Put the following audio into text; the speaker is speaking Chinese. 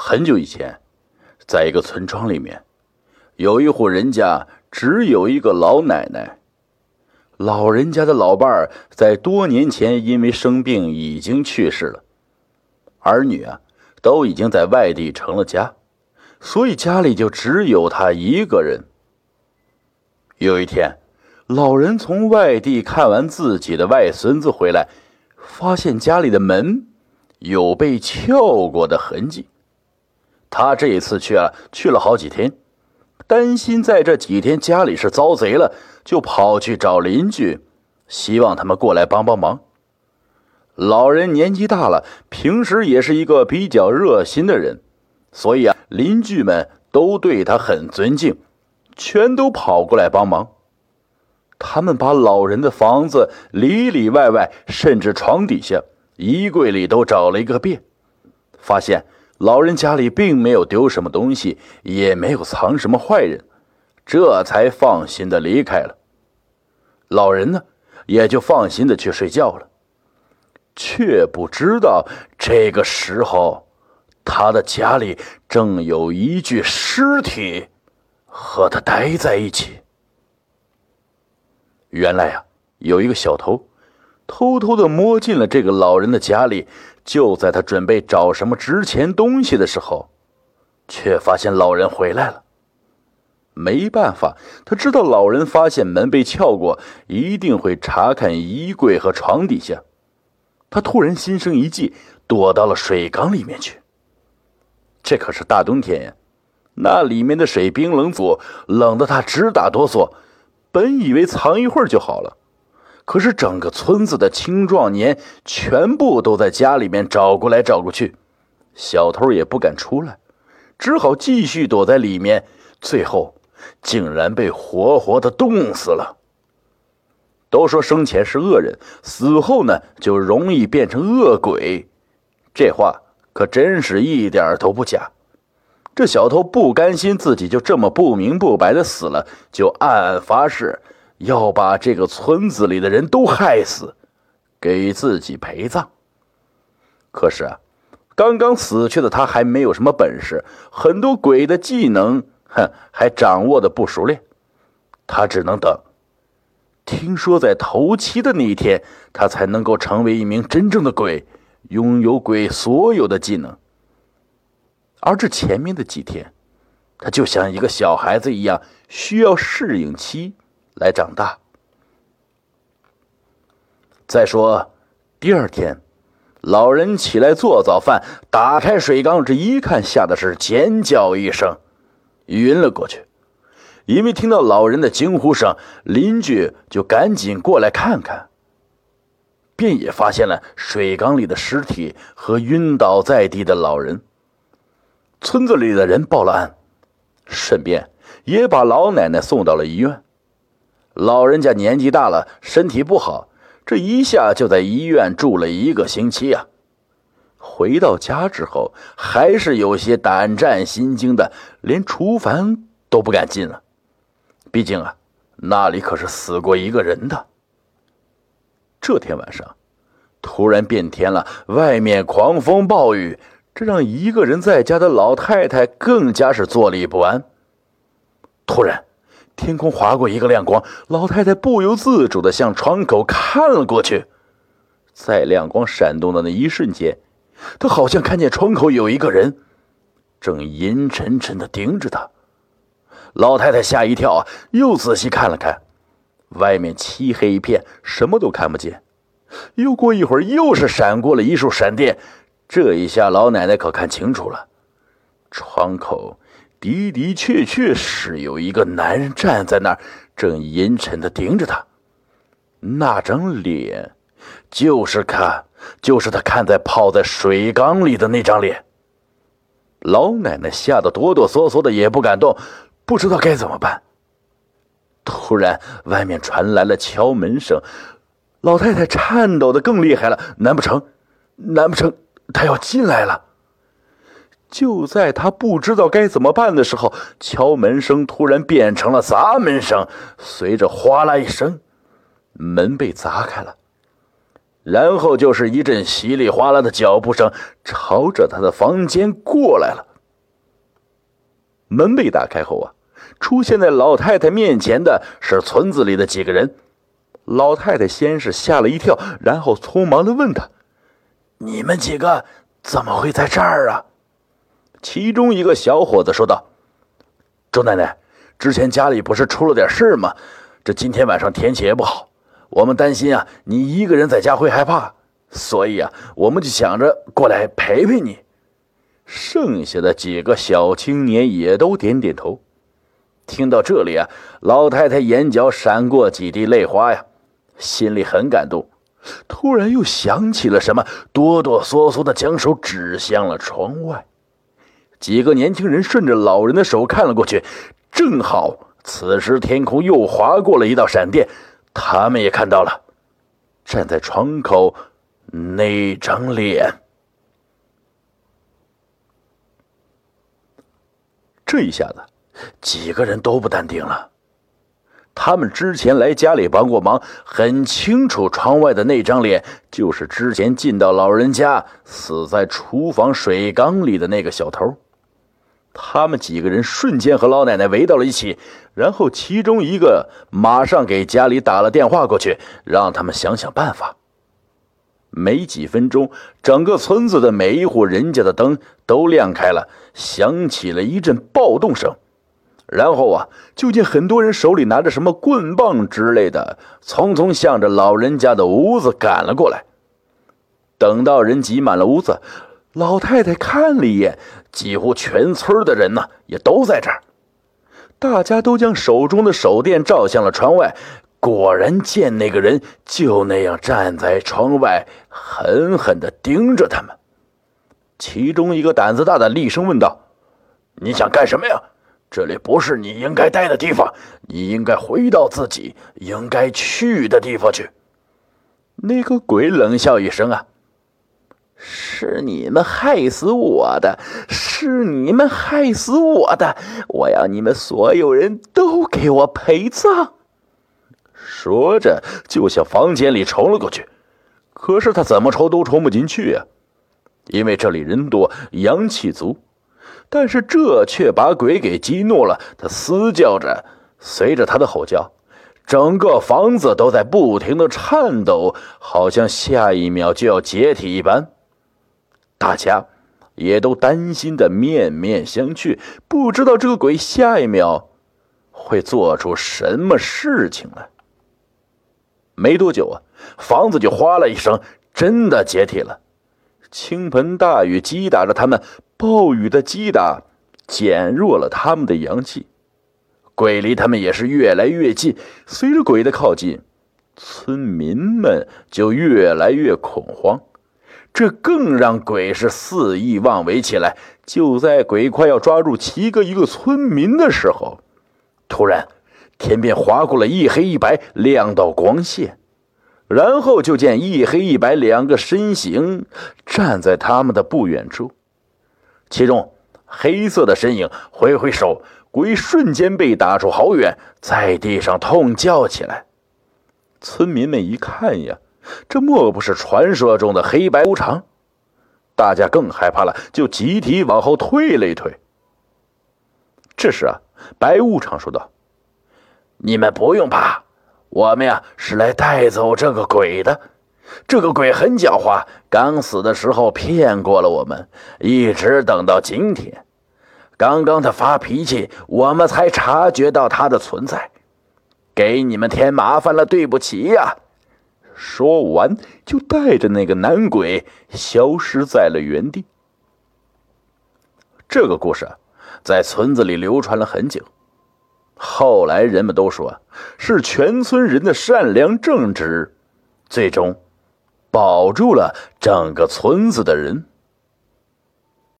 很久以前，在一个村庄里面，有一户人家，只有一个老奶奶。老人家的老伴儿在多年前因为生病已经去世了，儿女啊都已经在外地成了家，所以家里就只有他一个人。有一天，老人从外地看完自己的外孙子回来，发现家里的门有被撬过的痕迹。他这一次去了，去了好几天，担心在这几天家里是遭贼了，就跑去找邻居，希望他们过来帮帮忙。老人年纪大了，平时也是一个比较热心的人，所以啊，邻居们都对他很尊敬，全都跑过来帮忙。他们把老人的房子里里外外，甚至床底下、衣柜里都找了一个遍，发现。老人家里并没有丢什么东西，也没有藏什么坏人，这才放心的离开了。老人呢，也就放心的去睡觉了，却不知道这个时候，他的家里正有一具尸体和他待在一起。原来呀，有一个小偷，偷偷的摸进了这个老人的家里。就在他准备找什么值钱东西的时候，却发现老人回来了。没办法，他知道老人发现门被撬过，一定会查看衣柜和床底下。他突然心生一计，躲到了水缸里面去。这可是大冬天呀，那里面的水冰冷阻，冷得他直打哆嗦。本以为藏一会儿就好了。可是整个村子的青壮年全部都在家里面找过来找过去，小偷也不敢出来，只好继续躲在里面。最后竟然被活活的冻死了。都说生前是恶人，死后呢就容易变成恶鬼，这话可真是一点都不假。这小偷不甘心自己就这么不明不白的死了，就暗暗发誓。要把这个村子里的人都害死，给自己陪葬。可是啊，刚刚死去的他还没有什么本事，很多鬼的技能，哼，还掌握的不熟练。他只能等。听说在头七的那一天，他才能够成为一名真正的鬼，拥有鬼所有的技能。而这前面的几天，他就像一个小孩子一样，需要适应期。来长大。再说，第二天，老人起来做早饭，打开水缸，这一看，吓得是尖叫一声，晕了过去。因为听到老人的惊呼声，邻居就赶紧过来看看，便也发现了水缸里的尸体和晕倒在地的老人。村子里的人报了案，顺便也把老奶奶送到了医院。老人家年纪大了，身体不好，这一下就在医院住了一个星期啊。回到家之后，还是有些胆战心惊的，连厨房都不敢进了。毕竟啊，那里可是死过一个人的。这天晚上，突然变天了，外面狂风暴雨，这让一个人在家的老太太更加是坐立不安。突然。天空划过一个亮光，老太太不由自主的向窗口看了过去。在亮光闪动的那一瞬间，她好像看见窗口有一个人，正阴沉沉的盯着她。老太太吓一跳啊，又仔细看了看，外面漆黑一片，什么都看不见。又过一会儿，又是闪过了一束闪电。这一下，老奶奶可看清楚了，窗口。的的确确是有一个男人站在那儿，正阴沉的盯着他。那张脸，就是看，就是他看在泡在水缸里的那张脸。老奶奶吓得哆哆嗦嗦的，也不敢动，不知道该怎么办。突然，外面传来了敲门声，老太太颤抖的更厉害了。难不成，难不成他要进来了？就在他不知道该怎么办的时候，敲门声突然变成了砸门声，随着哗啦一声，门被砸开了，然后就是一阵稀里哗啦的脚步声，朝着他的房间过来了。门被打开后啊，出现在老太太面前的是村子里的几个人。老太太先是吓了一跳，然后匆忙的问他：“你们几个怎么会在这儿啊？”其中一个小伙子说道：“周奶奶，之前家里不是出了点事吗？这今天晚上天气也不好，我们担心啊，你一个人在家会害怕，所以啊，我们就想着过来陪陪你。”剩下的几个小青年也都点点头。听到这里啊，老太太眼角闪过几滴泪花呀，心里很感动。突然又想起了什么，哆哆嗦嗦的将手指向了窗外。几个年轻人顺着老人的手看了过去，正好此时天空又划过了一道闪电，他们也看到了站在窗口那张脸。这一下子，几个人都不淡定了。他们之前来家里帮过忙，很清楚窗外的那张脸就是之前进到老人家死在厨房水缸里的那个小偷。他们几个人瞬间和老奶奶围到了一起，然后其中一个马上给家里打了电话过去，让他们想想办法。没几分钟，整个村子的每一户人家的灯都亮开了，响起了一阵暴动声。然后啊，就见很多人手里拿着什么棍棒之类的，匆匆向着老人家的屋子赶了过来。等到人挤满了屋子，老太太看了一眼，几乎全村的人呢也都在这儿。大家都将手中的手电照向了窗外。果然见那个人就那样站在窗外，狠狠地盯着他们。其中一个胆子大的厉声问道：“你想干什么呀？这里不是你应该待的地方，你应该回到自己应该去的地方去。”那个鬼冷笑一声：“啊，是你们害死我的，是你们害死我的！我要你们所有人都给我陪葬！”说着，就向房间里冲了过去。可是他怎么冲都冲不进去呀，因为这里人多，阳气足。但是这却把鬼给激怒了，他嘶叫着，随着他的吼叫，整个房子都在不停的颤抖，好像下一秒就要解体一般。大家也都担心的面面相觑，不知道这个鬼下一秒会做出什么事情来。没多久啊，房子就哗啦一声，真的解体了。倾盆大雨击打着他们，暴雨的击打减弱了他们的阳气。鬼离他们也是越来越近。随着鬼的靠近，村民们就越来越恐慌。这更让鬼是肆意妄为起来。就在鬼快要抓住七个一个村民的时候，突然。天边划过了一黑一白两道光线，然后就见一黑一白两个身形站在他们的不远处。其中黑色的身影挥挥手，鬼瞬间被打出好远，在地上痛叫起来。村民们一看呀，这莫不是传说中的黑白无常？大家更害怕了，就集体往后退了一退。这时啊，白无常说道。你们不用怕，我们呀是来带走这个鬼的。这个鬼很狡猾，刚死的时候骗过了我们，一直等到今天。刚刚他发脾气，我们才察觉到他的存在，给你们添麻烦了，对不起呀。说完，就带着那个男鬼消失在了原地。这个故事在村子里流传了很久。后来人们都说，是全村人的善良正直，最终保住了整个村子的人。